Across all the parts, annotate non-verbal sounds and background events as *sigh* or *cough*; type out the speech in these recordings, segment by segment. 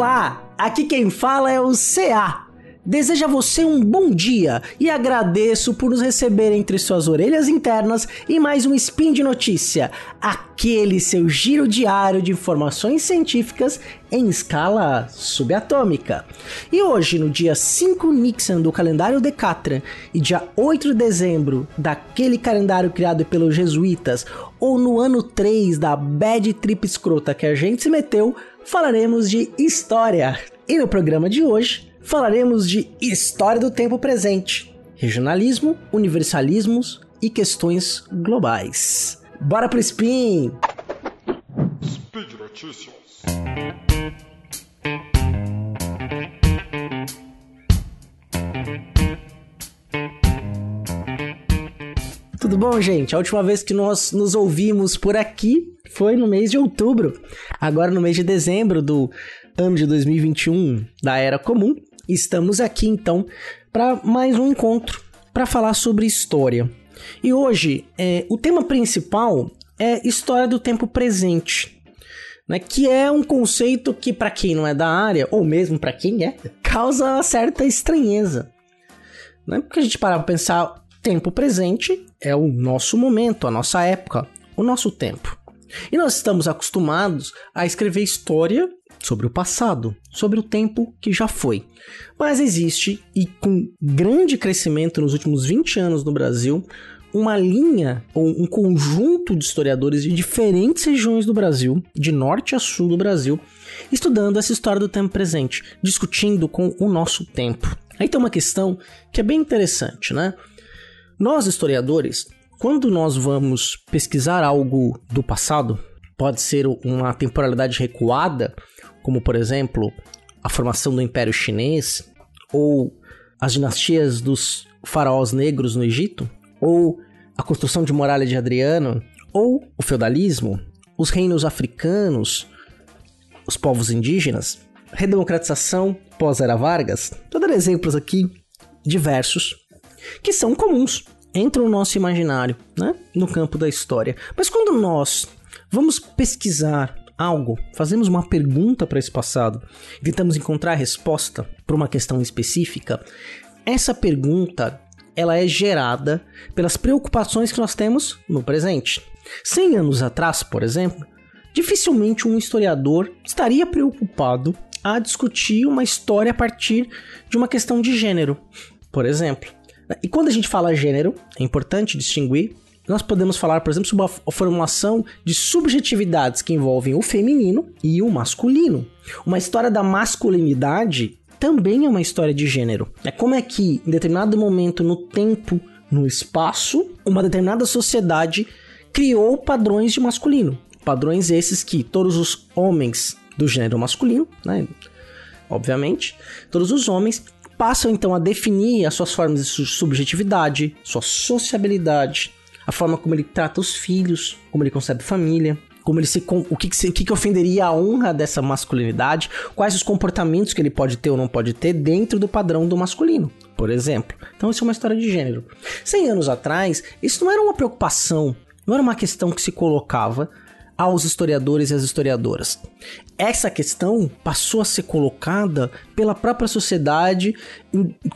Olá, aqui quem fala é o CA. Desejo a você um bom dia e agradeço por nos receber entre suas orelhas internas e mais um Spin de Notícia, aquele seu giro diário de informações científicas em escala subatômica. E hoje, no dia 5 Nixon do calendário Decatran e dia 8 de dezembro daquele calendário criado pelos jesuítas, ou no ano 3 da bad trip escrota que a gente se meteu, falaremos de história. E no programa de hoje, falaremos de história do tempo presente, regionalismo, universalismos e questões globais. Bora pro spin! Speed Notícias. Tudo bom, gente? A última vez que nós nos ouvimos por aqui foi no mês de outubro. Agora, no mês de dezembro do ano de 2021 da Era Comum, estamos aqui então para mais um encontro para falar sobre história. E hoje, é, o tema principal é história do tempo presente, né, que é um conceito que, para quem não é da área, ou mesmo para quem é, causa certa estranheza. Né? Porque a gente para pensar, tempo presente é o nosso momento, a nossa época, o nosso tempo. E nós estamos acostumados a escrever história sobre o passado, sobre o tempo que já foi. Mas existe, e com grande crescimento nos últimos 20 anos no Brasil, uma linha ou um conjunto de historiadores de diferentes regiões do Brasil, de norte a sul do Brasil, estudando essa história do tempo presente, discutindo com o nosso tempo. Aí tem uma questão que é bem interessante, né? Nós historiadores, quando nós vamos pesquisar algo do passado, pode ser uma temporalidade recuada, como por exemplo a formação do Império Chinês, ou as dinastias dos faraós negros no Egito, ou a construção de muralha de Adriano, ou o feudalismo, os reinos africanos, os povos indígenas, redemocratização pós-era Vargas, estou dando exemplos aqui diversos que são comuns, entram no nosso imaginário, né? no campo da história. Mas quando nós vamos pesquisar algo, fazemos uma pergunta para esse passado, tentamos encontrar a resposta para uma questão específica, essa pergunta ela é gerada pelas preocupações que nós temos no presente. 100 anos atrás, por exemplo, dificilmente um historiador estaria preocupado a discutir uma história a partir de uma questão de gênero, por exemplo. E quando a gente fala gênero, é importante distinguir nós podemos falar, por exemplo, sobre a formulação de subjetividades que envolvem o feminino e o masculino. Uma história da masculinidade também é uma história de gênero. É como é que, em determinado momento no tempo, no espaço, uma determinada sociedade criou padrões de masculino. Padrões esses que todos os homens do gênero masculino, né, obviamente, todos os homens passam então a definir as suas formas de subjetividade, sua sociabilidade, a forma como ele trata os filhos, como ele concebe família, como ele se o que, o que, que ofenderia a honra dessa masculinidade, quais os comportamentos que ele pode ter ou não pode ter dentro do padrão do masculino, por exemplo. Então isso é uma história de gênero. 100 anos atrás, isso não era uma preocupação, não era uma questão que se colocava aos historiadores e às historiadoras. Essa questão passou a ser colocada pela própria sociedade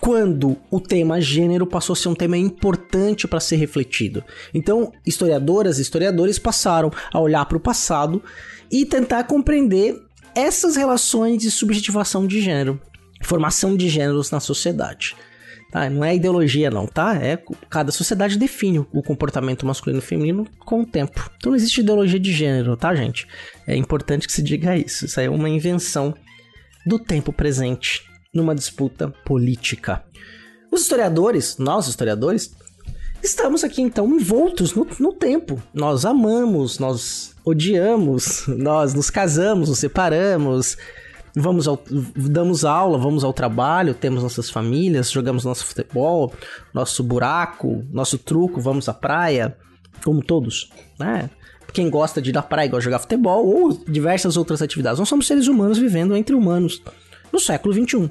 quando o tema gênero passou a ser um tema importante para ser refletido. Então, historiadoras e historiadores passaram a olhar para o passado e tentar compreender essas relações de subjetivação de gênero, formação de gêneros na sociedade. Tá? Não é ideologia, não, tá? É cada sociedade define o comportamento masculino e feminino com o tempo. Então não existe ideologia de gênero, tá, gente? É importante que se diga isso. Isso aí é uma invenção do tempo presente numa disputa política. Os historiadores, nós historiadores, estamos aqui então envoltos no, no tempo. Nós amamos, nós odiamos, nós nos casamos, nos separamos, vamos ao, damos aula, vamos ao trabalho, temos nossas famílias, jogamos nosso futebol, nosso buraco, nosso truco, vamos à praia, como todos, né? Quem gosta de ir à praia gosta jogar futebol ou diversas outras atividades. Nós somos seres humanos vivendo entre humanos no século XXI.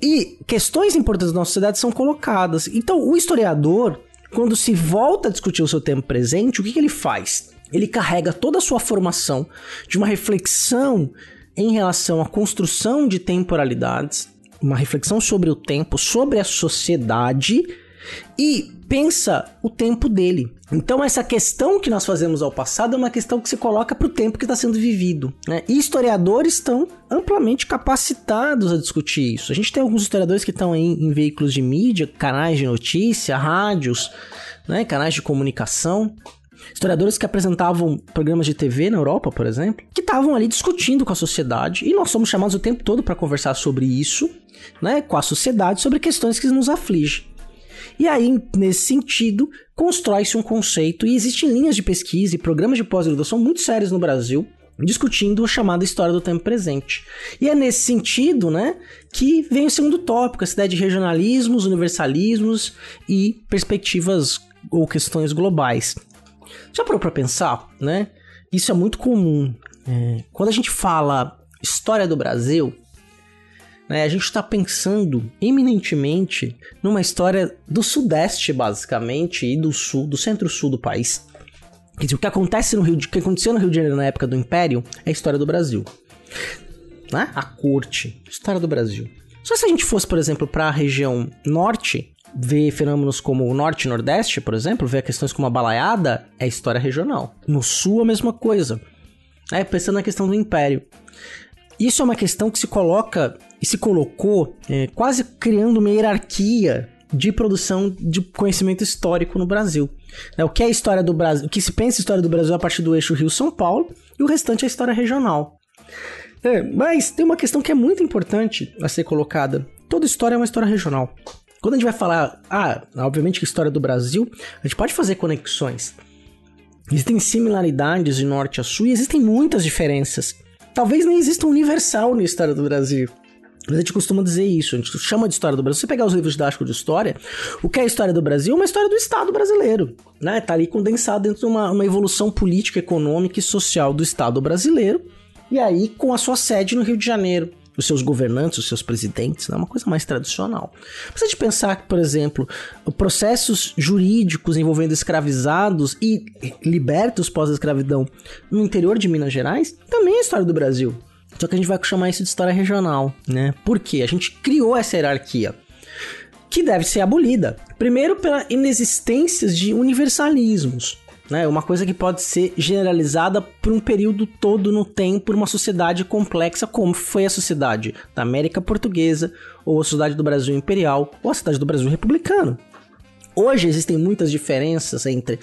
E questões importantes da nossa sociedade são colocadas. Então, o historiador, quando se volta a discutir o seu tempo presente, o que, que ele faz? Ele carrega toda a sua formação de uma reflexão em relação à construção de temporalidades, uma reflexão sobre o tempo, sobre a sociedade e pensa o tempo dele. Então, essa questão que nós fazemos ao passado é uma questão que se coloca para o tempo que está sendo vivido. Né? E historiadores estão amplamente capacitados a discutir isso. A gente tem alguns historiadores que estão em, em veículos de mídia, canais de notícia, rádios, né? canais de comunicação. Historiadores que apresentavam programas de TV na Europa, por exemplo, que estavam ali discutindo com a sociedade, e nós somos chamados o tempo todo para conversar sobre isso, né, com a sociedade, sobre questões que nos afligem. E aí, nesse sentido, constrói-se um conceito e existem linhas de pesquisa e programas de pós-graduação muito sérios no Brasil discutindo a chamada história do tempo presente. E é nesse sentido, né, que vem o segundo tópico, essa ideia de regionalismos, universalismos e perspectivas ou questões globais. Já parou para pensar, né? Isso é muito comum. É, quando a gente fala história do Brasil, né, a gente está pensando eminentemente numa história do Sudeste, basicamente, e do Sul, do Centro-Sul do país. Quer dizer, o que acontece no Rio, de, o que aconteceu no Rio de Janeiro na época do Império é a história do Brasil. Né? A corte, história do Brasil. Só se a gente fosse, por exemplo, para a região norte, ver fenômenos como o norte e nordeste, por exemplo, ver questões como a balaiada, é história regional. No sul, a mesma coisa. É, pensando na questão do império. Isso é uma questão que se coloca e se colocou é, quase criando uma hierarquia de produção de conhecimento histórico no Brasil. É, o que é história do Brasil? O que se pensa história do Brasil a partir do eixo Rio-São Paulo e o restante é história regional. É, mas tem uma questão que é muito importante a ser colocada. Toda história é uma história regional. Quando a gente vai falar, ah, obviamente que história do Brasil, a gente pode fazer conexões. Existem similaridades de norte a sul e existem muitas diferenças. Talvez nem exista um universal na história do Brasil. Mas a gente costuma dizer isso, a gente chama de história do Brasil. Se você pegar os livros didáticos de história, o que é a história do Brasil é uma história do Estado brasileiro. Né? Tá ali condensado dentro de uma, uma evolução política, econômica e social do Estado brasileiro. E aí com a sua sede no Rio de Janeiro os seus governantes, os seus presidentes, é uma coisa mais tradicional. Precisa de pensar que, por exemplo, processos jurídicos envolvendo escravizados e libertos pós-escravidão no interior de Minas Gerais também é história do Brasil. Só que a gente vai chamar isso de história regional, né? Por quê? A gente criou essa hierarquia que deve ser abolida. Primeiro, pela inexistência de universalismos. Né? Uma coisa que pode ser generalizada por um período todo no tempo por uma sociedade complexa como foi a sociedade da América Portuguesa, ou a sociedade do Brasil Imperial, ou a sociedade do Brasil Republicano. Hoje existem muitas diferenças entre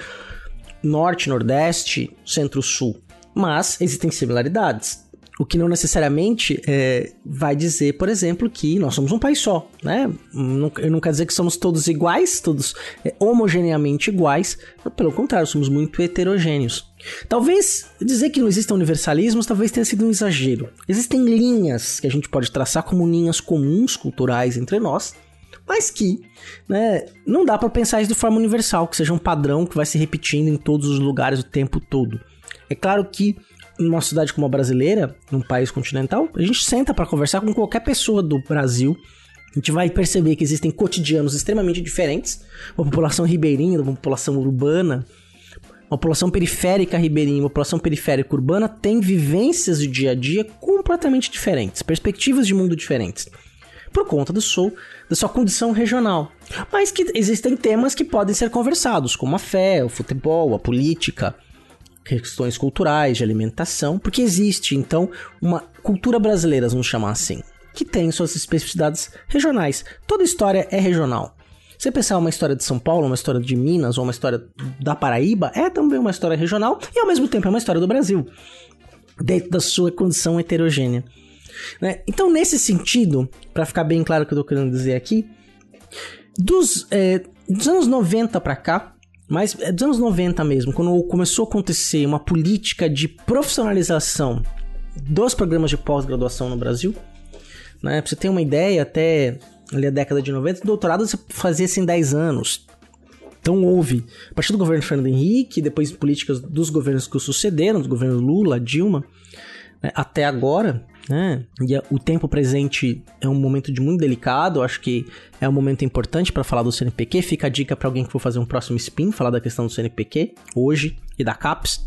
Norte, Nordeste, Centro-Sul, mas existem similaridades. O que não necessariamente é, vai dizer, por exemplo, que nós somos um país só, né? Não, não quer dizer que somos todos iguais, todos é, homogeneamente iguais, pelo contrário, somos muito heterogêneos. Talvez dizer que não existam universalismos talvez tenha sido um exagero. Existem linhas que a gente pode traçar como linhas comuns culturais entre nós, mas que né, não dá para pensar isso de forma universal, que seja um padrão que vai se repetindo em todos os lugares o tempo todo. É claro que numa cidade como a brasileira, num país continental, a gente senta para conversar com qualquer pessoa do Brasil. A gente vai perceber que existem cotidianos extremamente diferentes. Uma população ribeirinha, uma população urbana, uma população periférica ribeirinha, uma população periférica urbana tem vivências de dia a dia completamente diferentes, perspectivas de mundo diferentes. Por conta do sul, da sua condição regional. Mas que existem temas que podem ser conversados, como a fé, o futebol, a política, questões culturais, de alimentação, porque existe então uma cultura brasileira, vamos chamar assim, que tem suas especificidades regionais. Toda história é regional. Você pensar uma história de São Paulo, uma história de Minas ou uma história da Paraíba, é também uma história regional e ao mesmo tempo é uma história do Brasil, dentro da sua condição heterogênea. Né? Então, nesse sentido, para ficar bem claro o que eu estou querendo dizer aqui, dos, é, dos anos 90 para cá, mas é dos anos 90 mesmo, quando começou a acontecer uma política de profissionalização dos programas de pós-graduação no Brasil, né? Pra você ter uma ideia, até ali a década de 90, o doutorado você fazia-se em 10 anos. Então houve, a partir do governo Fernando Henrique, depois políticas dos governos que o sucederam, dos governos Lula, Dilma, né? até agora, né? E o tempo presente é um momento de muito delicado, acho que é um momento importante para falar do CNPq. Fica a dica para alguém que for fazer um próximo spin, falar da questão do CNPq hoje e da CAPES,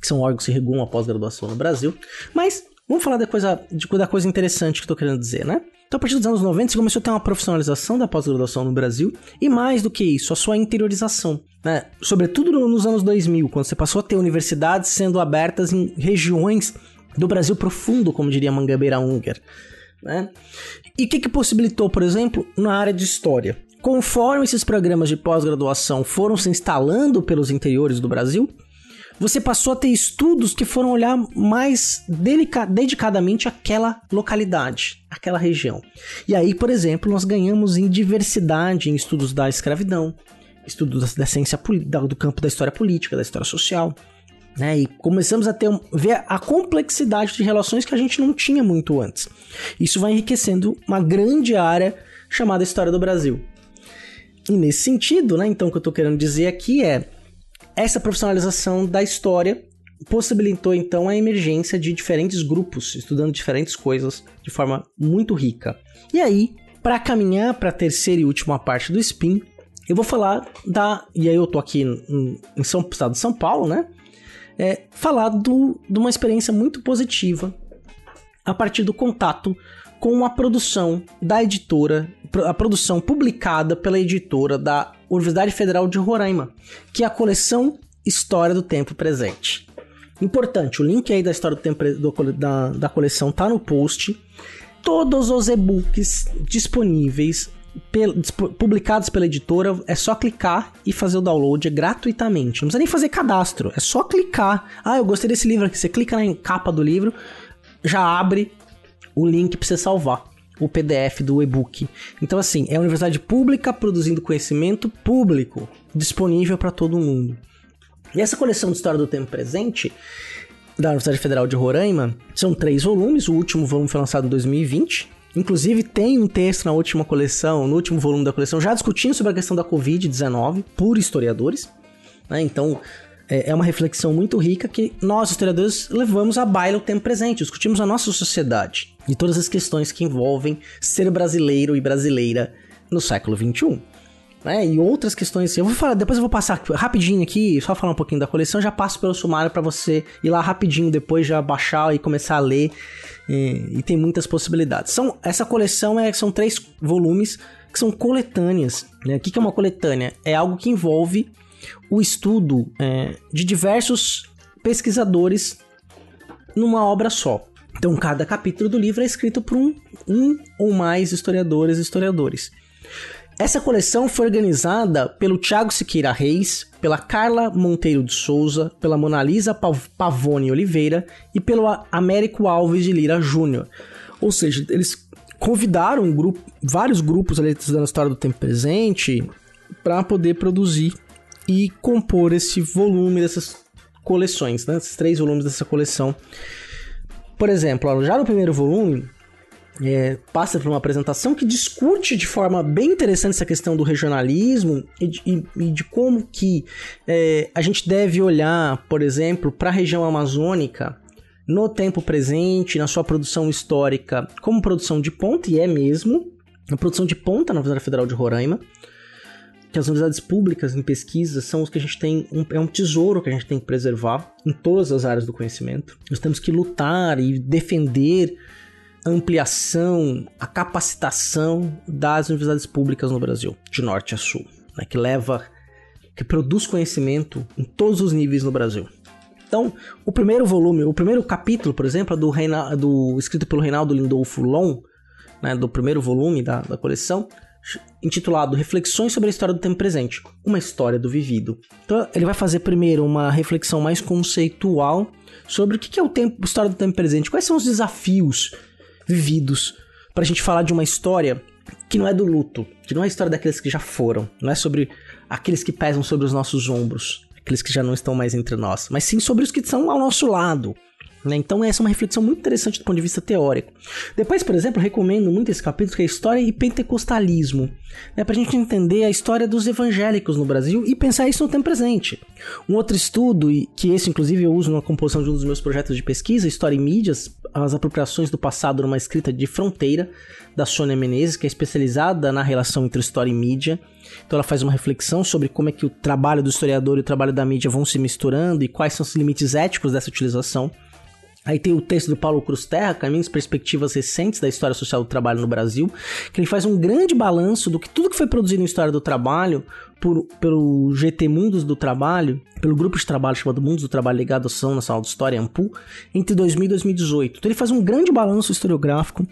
que são órgãos que regulam a pós-graduação no Brasil. Mas Vamos falar da coisa, de, da coisa interessante que eu tô querendo dizer, né? Então, a partir dos anos 90, você começou a ter uma profissionalização da pós-graduação no Brasil e, mais do que isso, a sua interiorização. Né? Sobretudo nos anos 2000, quando você passou a ter universidades sendo abertas em regiões do Brasil profundo, como diria Mangabeira Unger. Né? E o que, que possibilitou, por exemplo, na área de história? Conforme esses programas de pós-graduação foram se instalando pelos interiores do Brasil, você passou a ter estudos que foram olhar mais dedicadamente aquela localidade, aquela região. E aí, por exemplo, nós ganhamos em diversidade em estudos da escravidão, estudos da ciência do campo da história política, da história social. Né, e começamos a ter ver a complexidade de relações que a gente não tinha muito antes. Isso vai enriquecendo uma grande área chamada História do Brasil. E nesse sentido, né, então o que eu estou querendo dizer aqui é essa profissionalização da história possibilitou então a emergência de diferentes grupos estudando diferentes coisas de forma muito rica. E aí, para caminhar para a terceira e última parte do spin, eu vou falar da. E aí eu tô aqui em, São, estado de São Paulo, né? É, falar do, de uma experiência muito positiva a partir do contato com a produção da editora, a produção publicada pela editora da Universidade Federal de Roraima, que é a coleção História do Tempo Presente. Importante, o link aí da história do tempo do, da, da coleção tá no post. Todos os e-books disponíveis, publicados pela editora, é só clicar e fazer o download gratuitamente. Não precisa nem fazer cadastro, é só clicar. Ah, eu gostei desse livro aqui. Você clica na capa do livro, já abre o link para você salvar o PDF do e-book. Então, assim, é a universidade pública produzindo conhecimento público, disponível para todo mundo. E essa coleção de História do Tempo Presente, da Universidade Federal de Roraima, são três volumes. O último volume foi lançado em 2020. Inclusive, tem um texto na última coleção, no último volume da coleção, já discutindo sobre a questão da Covid-19 por historiadores. Né? Então, é, é uma reflexão muito rica que nós, historiadores, levamos a baila o tempo presente, discutimos a nossa sociedade e todas as questões que envolvem ser brasileiro e brasileira no século XXI. Né? E outras questões, eu vou falar, depois eu vou passar rapidinho aqui, só falar um pouquinho da coleção, já passo pelo sumário para você ir lá rapidinho depois já baixar e começar a ler. E, e tem muitas possibilidades. São, essa coleção é, são três volumes que são coletâneas. Né? O que é uma coletânea? É algo que envolve o estudo é, de diversos pesquisadores numa obra só. Então, cada capítulo do livro é escrito por um, um ou mais historiadores e historiadores. Essa coleção foi organizada pelo Tiago Siqueira Reis, pela Carla Monteiro de Souza, pela Monalisa Pavone Oliveira e pelo Américo Alves de Lira Júnior. Ou seja, eles convidaram um grupo, vários grupos ali da história do tempo presente para poder produzir e compor esse volume dessas coleções, né? Esses três volumes dessa coleção. Por exemplo, já no primeiro volume, é, passa por uma apresentação que discute de forma bem interessante essa questão do regionalismo e de, e, e de como que é, a gente deve olhar, por exemplo, para a região amazônica no tempo presente, na sua produção histórica, como produção de ponta, e é mesmo, a produção de ponta na Universidade Federal de Roraima, que as universidades públicas em pesquisa são os que a gente tem, um, é um tesouro que a gente tem que preservar em todas as áreas do conhecimento. Nós temos que lutar e defender ampliação, a capacitação das universidades públicas no Brasil, de norte a sul, né, que leva, que produz conhecimento em todos os níveis no Brasil. Então, o primeiro volume, o primeiro capítulo, por exemplo, é do, Reina, do escrito pelo Reinaldo Lindolfo Long, né, do primeiro volume da, da coleção, intitulado Reflexões sobre a História do Tempo Presente, uma história do vivido. Então, ele vai fazer primeiro uma reflexão mais conceitual sobre o que é o tempo, a história do tempo presente, quais são os desafios vividos para a gente falar de uma história que não é do luto, que não é a história daqueles que já foram, não é sobre aqueles que pesam sobre os nossos ombros, aqueles que já não estão mais entre nós, mas sim sobre os que estão ao nosso lado, né? Então essa é uma reflexão muito interessante do ponto de vista teórico. Depois, por exemplo, recomendo muito esse capítulo que é História e Pentecostalismo, né? para a gente entender a história dos evangélicos no Brasil e pensar isso no tempo presente. Um outro estudo, que esse inclusive eu uso na composição de um dos meus projetos de pesquisa, História e Mídias, as apropriações do passado numa escrita de fronteira, da Sônia Menezes, que é especializada na relação entre história e mídia. Então ela faz uma reflexão sobre como é que o trabalho do historiador e o trabalho da mídia vão se misturando e quais são os limites éticos dessa utilização. Aí tem o texto do Paulo Cruz Terra, Caminhos e Perspectivas Recentes da História Social do Trabalho no Brasil, que ele faz um grande balanço do que tudo que foi produzido em História do Trabalho por, pelo GT Mundos do Trabalho, pelo grupo de trabalho chamado Mundos do Trabalho ligado à Ação Nacional de História, AMPU, entre 2000 e 2018. Então ele faz um grande balanço historiográfico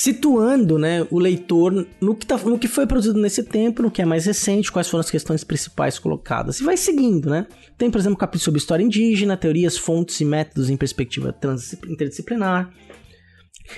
situando né, o leitor no que, tá, no que foi produzido nesse tempo, no que é mais recente, quais foram as questões principais colocadas. E vai seguindo, né? Tem, por exemplo, um capítulo sobre história indígena, teorias, fontes e métodos em perspectiva interdisciplinar.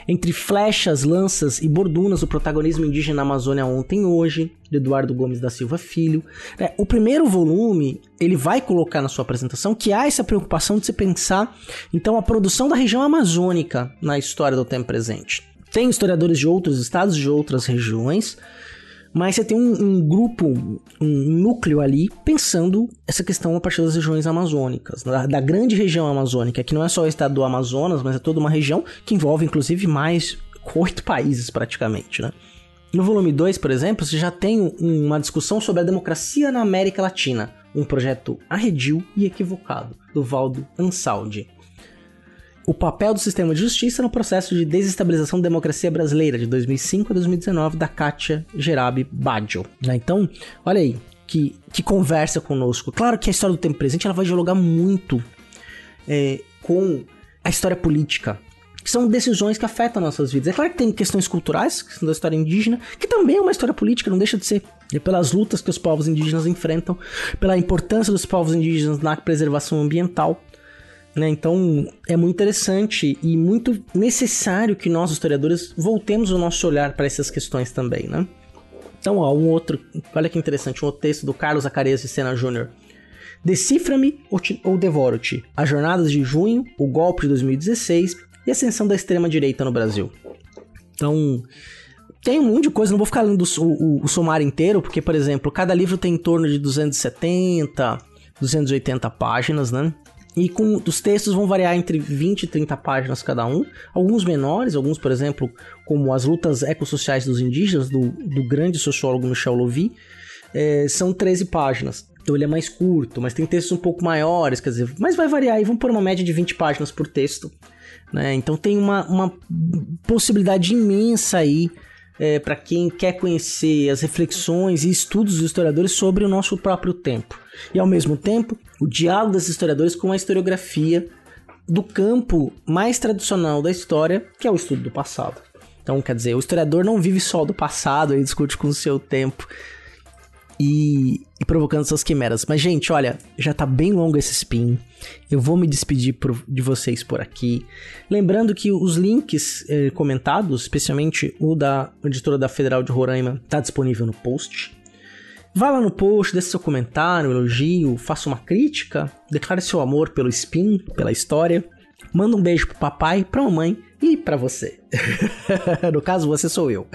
Entre flechas, lanças e bordunas, o protagonismo indígena na Amazônia ontem e hoje, de Eduardo Gomes da Silva Filho. É, o primeiro volume, ele vai colocar na sua apresentação que há essa preocupação de se pensar, então, a produção da região amazônica na história do tempo presente. Tem historiadores de outros estados, de outras regiões, mas você tem um, um, grupo, um núcleo ali pensando essa questão a partir das regiões amazônicas, da, da, grande região amazônica, que não é só o estado do Amazonas, mas é toda uma região que envolve inclusive mais oito países praticamente, né? No volume 2, por exemplo, você já tem uma discussão sobre a democracia na América Latina, um projeto arredio e equivocado, do Valdo Ansaldi o papel do sistema de justiça no processo de desestabilização da democracia brasileira de 2005 a 2019 da Kátia Gerabi Baggio. Né? Então, olha aí, que, que conversa conosco. Claro que a história do tempo presente ela vai dialogar muito é, com a história política, que são decisões que afetam nossas vidas. É claro que tem questões culturais, que são da história indígena, que também é uma história política, não deixa de ser. É pelas lutas que os povos indígenas enfrentam, pela importância dos povos indígenas na preservação ambiental. Né? Então é muito interessante e muito necessário que nós, historiadores, voltemos o nosso olhar para essas questões também. Né? Então, ó, um outro, olha que interessante, um outro texto do Carlos Zacarias de Sena Jr. Decifra-me ou devoro-te. As jornadas de junho, o golpe de 2016 e a ascensão da extrema-direita no Brasil. Então, tem um monte de coisa, não vou ficar lendo o, o, o sumário inteiro, porque, por exemplo, cada livro tem em torno de 270, 280 páginas, né? E com os textos vão variar entre 20 e 30 páginas cada um, alguns menores, alguns, por exemplo, como As Lutas Ecossociais dos Indígenas, do, do grande sociólogo Michel Lovy, é, são 13 páginas. Então ele é mais curto, mas tem textos um pouco maiores, quer dizer, mas vai variar e vão por uma média de 20 páginas por texto. Né? Então tem uma, uma possibilidade imensa aí é, para quem quer conhecer as reflexões e estudos dos historiadores sobre o nosso próprio tempo. E ao mesmo tempo, o diálogo desses historiadores com a historiografia do campo mais tradicional da história, que é o estudo do passado. Então, quer dizer, o historiador não vive só do passado, ele discute com o seu tempo e, e provocando essas quimeras. Mas, gente, olha, já tá bem longo esse spin. Eu vou me despedir por, de vocês por aqui. Lembrando que os links eh, comentados, especialmente o da editora da Federal de Roraima, tá disponível no post. Vá lá no post, deixe seu comentário, elogio, faça uma crítica, declare seu amor pelo spin, pela história. Manda um beijo pro papai, pra mamãe e pra você. *laughs* no caso, você sou eu.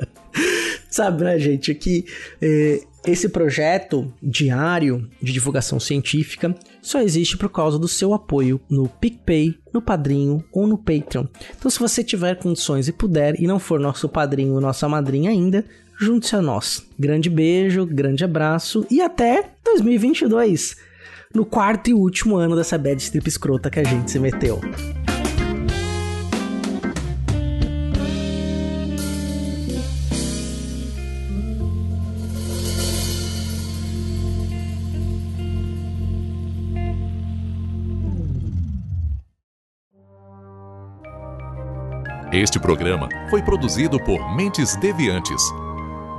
*laughs* Sabe, né, gente, que eh, esse projeto diário de divulgação científica só existe por causa do seu apoio no PicPay, no Padrinho ou no Patreon. Então, se você tiver condições e puder e não for nosso padrinho ou nossa madrinha ainda, junte-se a nós. Grande beijo, grande abraço e até 2022, no quarto e último ano dessa bad strip escrota que a gente se meteu. Este programa foi produzido por Mentes Deviantes.